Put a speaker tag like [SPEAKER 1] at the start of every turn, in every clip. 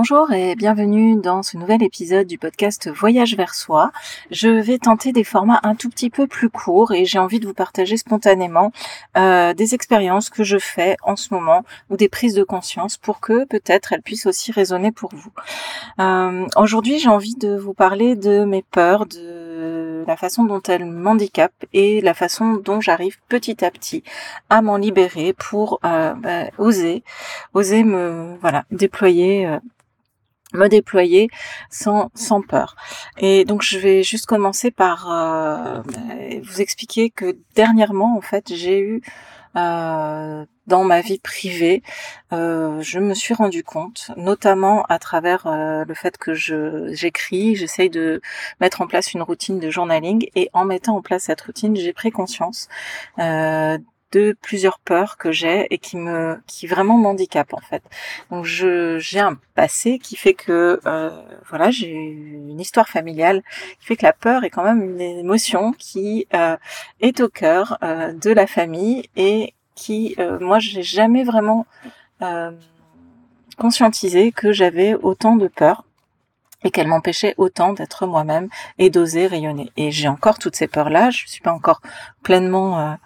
[SPEAKER 1] Bonjour et bienvenue dans ce nouvel épisode du podcast Voyage vers soi. Je vais tenter des formats un tout petit peu plus courts et j'ai envie de vous partager spontanément euh, des expériences que je fais en ce moment ou des prises de conscience pour que peut-être elles puissent aussi résonner pour vous. Euh, Aujourd'hui j'ai envie de vous parler de mes peurs, de la façon dont elles m'handicapent et la façon dont j'arrive petit à petit à m'en libérer pour euh, bah, oser, oser me voilà déployer me déployer sans sans peur. Et donc je vais juste commencer par euh, vous expliquer que dernièrement en fait j'ai eu euh, dans ma vie privée, euh, je me suis rendu compte, notamment à travers le fait que je j'écris, j'essaye de mettre en place une routine de journaling et en mettant en place cette routine, j'ai pris conscience de plusieurs peurs que j'ai et qui me qui vraiment m'handicapent en fait. Donc je j'ai un passé qui fait que euh, voilà j'ai une histoire familiale qui fait que la peur est quand même une émotion qui euh, est au cœur euh, de la famille et qui moi j'ai jamais vraiment conscientisé que j'avais autant de peur et qu'elle m'empêchait autant d'être moi-même et d'oser rayonner. Et j'ai encore toutes ces peurs-là, je suis pas encore pleinement,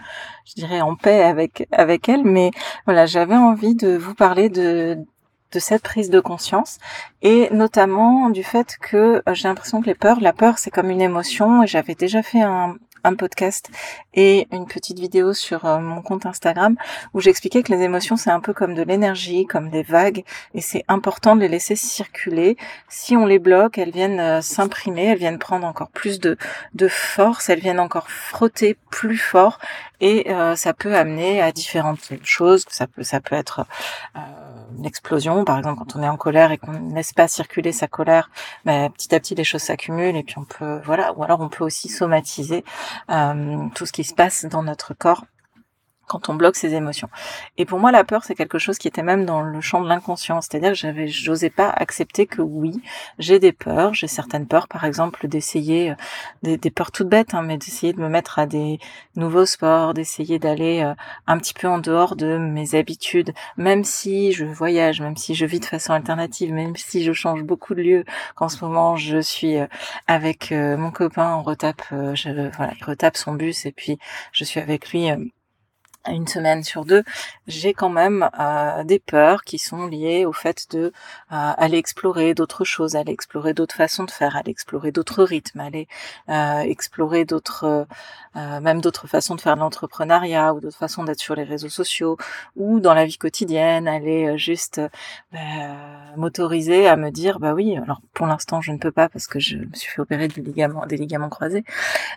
[SPEAKER 1] je dirais, en paix avec avec elle, mais voilà, j'avais envie de vous parler de de cette prise de conscience et notamment du fait que j'ai l'impression que les peurs, la peur c'est comme une émotion. Et j'avais déjà fait un, un podcast et une petite vidéo sur euh, mon compte Instagram où j'expliquais que les émotions c'est un peu comme de l'énergie, comme des vagues. Et c'est important de les laisser circuler. Si on les bloque, elles viennent euh, s'imprimer, elles viennent prendre encore plus de, de force, elles viennent encore frotter plus fort et euh, ça peut amener à différentes choses. Ça peut ça peut être euh, une explosion, par exemple quand on est en colère et qu'on ne laisse pas circuler sa colère, mais ben, petit à petit les choses s'accumulent et puis on peut voilà. Ou alors on peut aussi somatiser euh, tout ce qui se passe dans notre corps quand on bloque ses émotions. Et pour moi, la peur, c'est quelque chose qui était même dans le champ de l'inconscient. C'est-à-dire que j'avais, j'osais pas accepter que oui, j'ai des peurs, j'ai certaines peurs, par exemple, d'essayer, euh, des, peurs toutes bêtes, hein, mais d'essayer de me mettre à des nouveaux sports, d'essayer d'aller euh, un petit peu en dehors de mes habitudes, même si je voyage, même si je vis de façon alternative, même si je change beaucoup de lieux, qu'en ce moment je suis euh, avec mon copain, on retape, je, voilà, il retape son bus et puis je suis avec lui une semaine sur deux, j'ai quand même euh, des peurs qui sont liées au fait de euh, aller explorer d'autres choses, aller explorer d'autres façons de faire, aller explorer d'autres rythmes, aller euh, explorer d'autres, même d'autres façons de faire de l'entrepreneuriat ou d'autres façons d'être sur les réseaux sociaux ou dans la vie quotidienne, aller juste bah, m'autoriser à me dire bah oui, alors pour l'instant je ne peux pas parce que je me suis fait opérer du ligament, des ligaments croisés,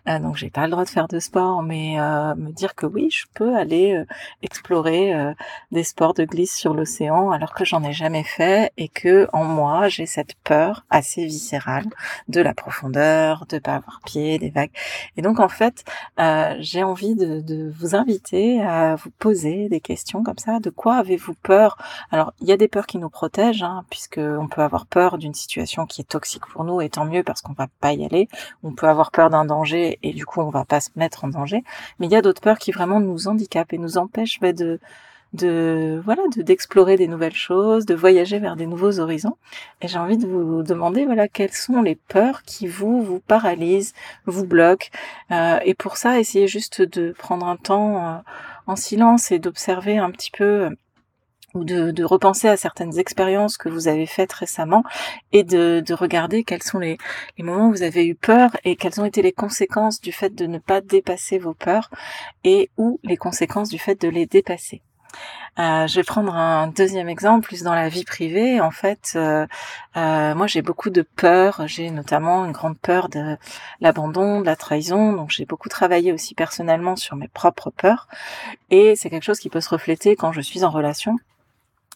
[SPEAKER 1] donc j'ai pas le droit de faire de sport, mais me dire que oui, je peux aller euh, explorer euh, des sports de glisse sur l'océan alors que j'en ai jamais fait et que en moi j'ai cette peur assez viscérale de la profondeur, de pas avoir pied, des vagues. Et donc en fait, euh, j'ai envie de, vous inviter à vous poser des questions comme ça. De quoi avez-vous peur? Alors il y a des peurs qui nous protègent, hein, puisque on peut avoir peur d'une situation qui est toxique pour nous, et tant mieux parce qu'on va pas y aller. On peut avoir peur d'un danger et du coup on va pas se mettre en danger. Mais il y a d'autres peurs qui vraiment nous handicapent et nous empêche bah, de de voilà de d'explorer des nouvelles choses, de voyager vers des nouveaux horizons. Et j'ai envie de vous demander voilà quelles sont les peurs qui vous vous paralysent, vous bloquent. Euh, et pour ça, essayez juste de prendre un temps euh, en silence et d'observer un petit peu ou de, repenser à certaines expériences que vous avez faites récemment et de, de regarder quels sont les, les, moments où vous avez eu peur et quelles ont été les conséquences du fait de ne pas dépasser vos peurs et ou les conséquences du fait de les dépasser. Euh, je vais prendre un deuxième exemple, plus dans la vie privée. En fait, euh, euh, moi j'ai beaucoup de peur. J'ai notamment une grande peur de l'abandon, de la trahison. Donc j'ai beaucoup travaillé aussi personnellement sur mes propres peurs. Et c'est quelque chose qui peut se refléter quand je suis en relation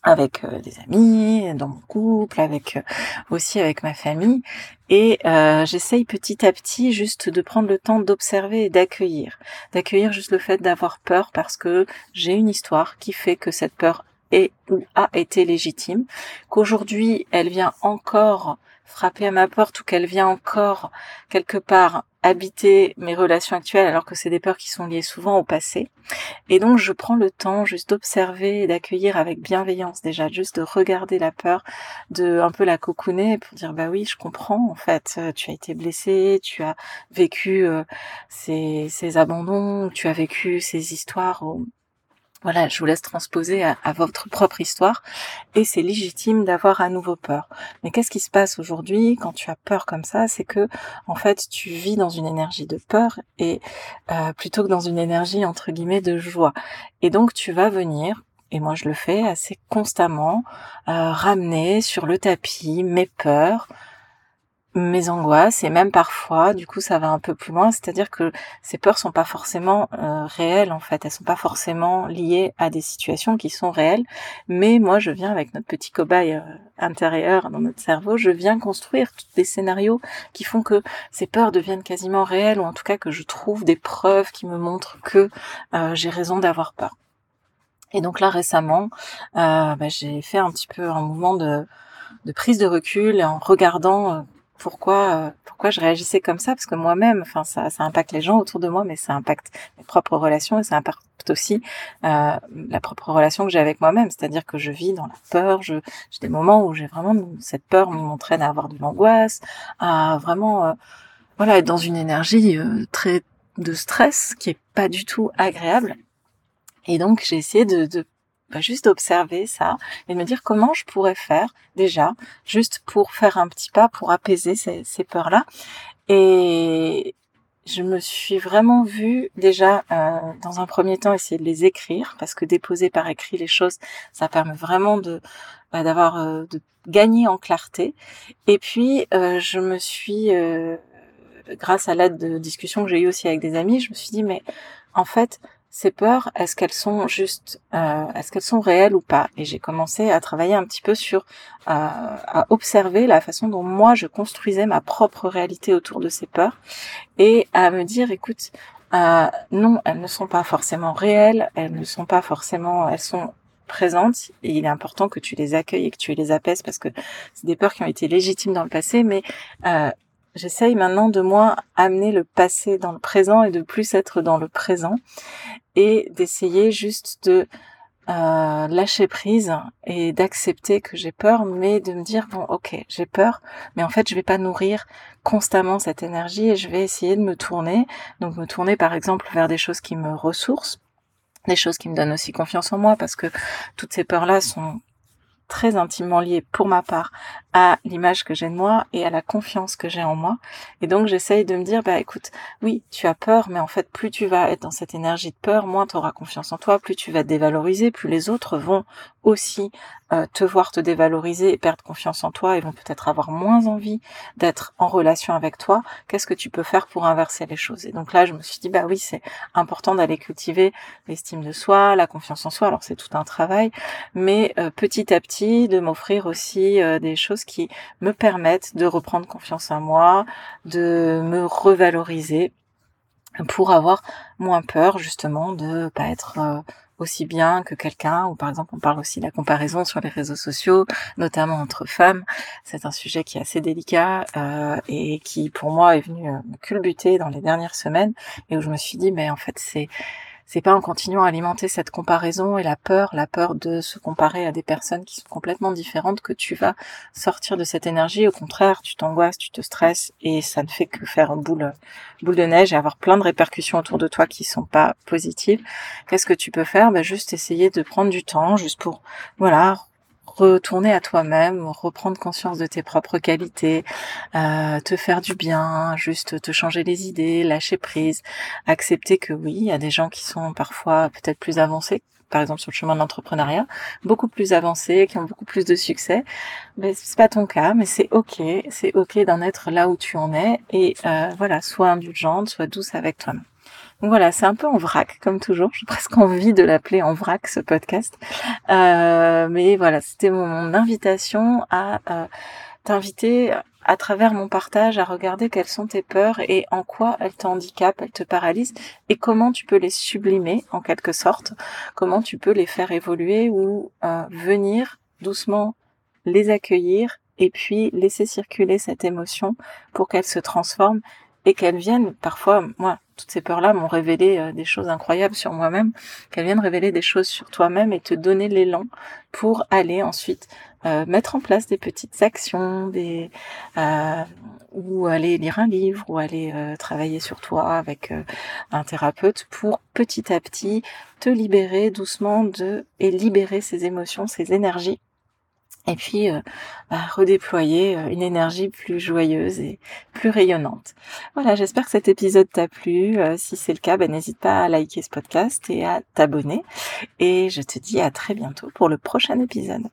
[SPEAKER 1] avec euh, des amis, dans mon couple, avec euh, aussi avec ma famille. Et euh, j'essaye petit à petit juste de prendre le temps d'observer et d'accueillir. D'accueillir juste le fait d'avoir peur parce que j'ai une histoire qui fait que cette peur est ou a été légitime, qu'aujourd'hui elle vient encore frapper à ma porte ou qu'elle vient encore quelque part habiter mes relations actuelles alors que c'est des peurs qui sont liées souvent au passé. Et donc je prends le temps juste d'observer et d'accueillir avec bienveillance déjà, juste de regarder la peur, de un peu la cocooner pour dire bah oui je comprends en fait, euh, tu as été blessé, tu as vécu euh, ces, ces abandons, tu as vécu ces histoires voilà, je vous laisse transposer à, votre propre histoire et c'est légitime d'avoir à nouveau peur. Mais qu'est-ce qui se passe aujourd'hui quand tu as peur comme ça? C'est que en fait, tu vis dans une énergie de peur et euh, plutôt que dans une énergie entre guillemets de joie. Et donc tu vas venir et moi je le fais assez constamment, euh, ramener sur le tapis mes peurs, mes angoisses et même parfois du coup ça va un peu plus loin. C'est-à-dire que ces peurs sont pas forcément euh, réelles en fait. Elles sont pas forcément liées à des situations qui sont réelles. Mais moi je viens avec notre petit cobaye euh, intérieur dans notre cerveau. Je viens construire des scénarios qui font que ces peurs deviennent quasiment réelles ou en tout cas que je trouve des preuves qui me montrent que euh, j'ai raison d'avoir peur. Et donc là récemment bah, j'ai fait un petit peu un mouvement de de prise de recul en regardant pourquoi euh, pourquoi je réagissais comme ça parce que moi-même enfin ça ça impacte les gens autour de moi mais ça impacte mes propres relations et ça impacte aussi euh, la propre relation que j'ai avec moi-même. C'est-à-dire que je vis dans la peur je j'ai des moments où j'ai vraiment cette peur m'entraîne à avoir de l'angoisse à vraiment euh, voilà être dans une énergie euh, très de stress qui est pas du tout agréable. Et donc j'ai essayé de, de bah, juste observer ça et me dire comment je pourrais faire déjà, juste pour faire un petit pas, pour apaiser ces, ces peurs-là. Et je me suis vraiment vue déjà euh, dans un premier temps essayer de les écrire parce que déposer par écrit les choses, ça permet vraiment de bah, d'avoir euh, de gagner en clarté. Et puis euh, je me suis grâce à l'aide de discussions que j'ai eues aussi avec des amis, je me suis dit mais en fait ces peurs, est-ce qu'elles sont juste, euh, est-ce qu'elles sont réelles ou pas? Et j'ai commencé à travailler un petit peu sur, euh, à observer la façon dont moi je construisais ma propre réalité autour de ces peurs et à me dire, écoute, euh, non, elles ne sont pas forcément réelles, elles ne sont pas forcément, elles sont présentes et il est important que tu les accueilles et que tu les apaises parce que c'est des peurs qui ont été légitimes dans le passé, mais euh, J'essaye maintenant de moins amener le passé dans le présent et de plus être dans le présent et d'essayer juste de euh, lâcher prise et d'accepter que j'ai peur, mais de me dire bon ok j'ai peur, mais en fait je vais pas nourrir constamment cette énergie et je vais essayer de me tourner, donc me tourner par exemple vers des choses qui me ressourcent, des choses qui me donnent aussi confiance en moi parce que toutes ces peurs là sont très intimement lié pour ma part à l'image que j'ai de moi et à la confiance que j'ai en moi. Et donc j'essaye de me dire, bah écoute, oui, tu as peur, mais en fait plus tu vas être dans cette énergie de peur, moins tu auras confiance en toi, plus tu vas te dévaloriser, plus les autres vont aussi euh, te voir te dévaloriser et perdre confiance en toi et vont peut-être avoir moins envie d'être en relation avec toi. Qu'est-ce que tu peux faire pour inverser les choses? Et donc là, je me suis dit, bah oui, c'est important d'aller cultiver l'estime de soi, la confiance en soi. Alors c'est tout un travail, mais euh, petit à petit, de m'offrir aussi euh, des choses qui me permettent de reprendre confiance en moi, de me revaloriser pour avoir moins peur justement de pas être aussi bien que quelqu'un ou par exemple on parle aussi de la comparaison sur les réseaux sociaux notamment entre femmes. C'est un sujet qui est assez délicat euh, et qui pour moi est venu me culbuter dans les dernières semaines et où je me suis dit mais en fait c'est c'est pas en continuant à alimenter cette comparaison et la peur, la peur de se comparer à des personnes qui sont complètement différentes que tu vas sortir de cette énergie. Au contraire, tu t'angoisses, tu te stresses et ça ne fait que faire une boule, boule de neige et avoir plein de répercussions autour de toi qui sont pas positives. Qu'est-ce que tu peux faire? Ben, juste essayer de prendre du temps, juste pour, voilà, retourner à toi-même, reprendre conscience de tes propres qualités, euh, te faire du bien, juste te changer les idées, lâcher prise, accepter que oui, il y a des gens qui sont parfois peut-être plus avancés par exemple sur le chemin de l'entrepreneuriat, beaucoup plus avancés, qui ont beaucoup plus de succès. Mais c'est pas ton cas, mais c'est ok, c'est ok d'en être là où tu en es et euh, voilà, sois indulgente, sois douce avec toi-même. Voilà, c'est un peu en vrac, comme toujours. J'ai presque envie de l'appeler en vrac, ce podcast. Euh, mais voilà, c'était mon invitation à euh, t'inviter à travers mon partage à regarder quelles sont tes peurs et en quoi elles t'handicapent, elles te paralysent et comment tu peux les sublimer en quelque sorte, comment tu peux les faire évoluer ou euh, venir doucement les accueillir et puis laisser circuler cette émotion pour qu'elle se transforme et qu'elle vienne parfois moi toutes ces peurs là m'ont révélé euh, des choses incroyables sur moi-même qu'elles viennent révéler des choses sur toi-même et te donner l'élan pour aller ensuite euh, mettre en place des petites actions, euh, ou aller lire un livre ou aller travailler sur toi avec un thérapeute pour petit à petit te libérer doucement de et libérer ces émotions, ces énergies et puis bah, redéployer une énergie plus joyeuse et plus rayonnante. Voilà, j'espère que cet épisode t'a plu. si c'est le cas, bah, n'hésite pas à liker ce podcast et à t'abonner. Et je te dis à très bientôt pour le prochain épisode.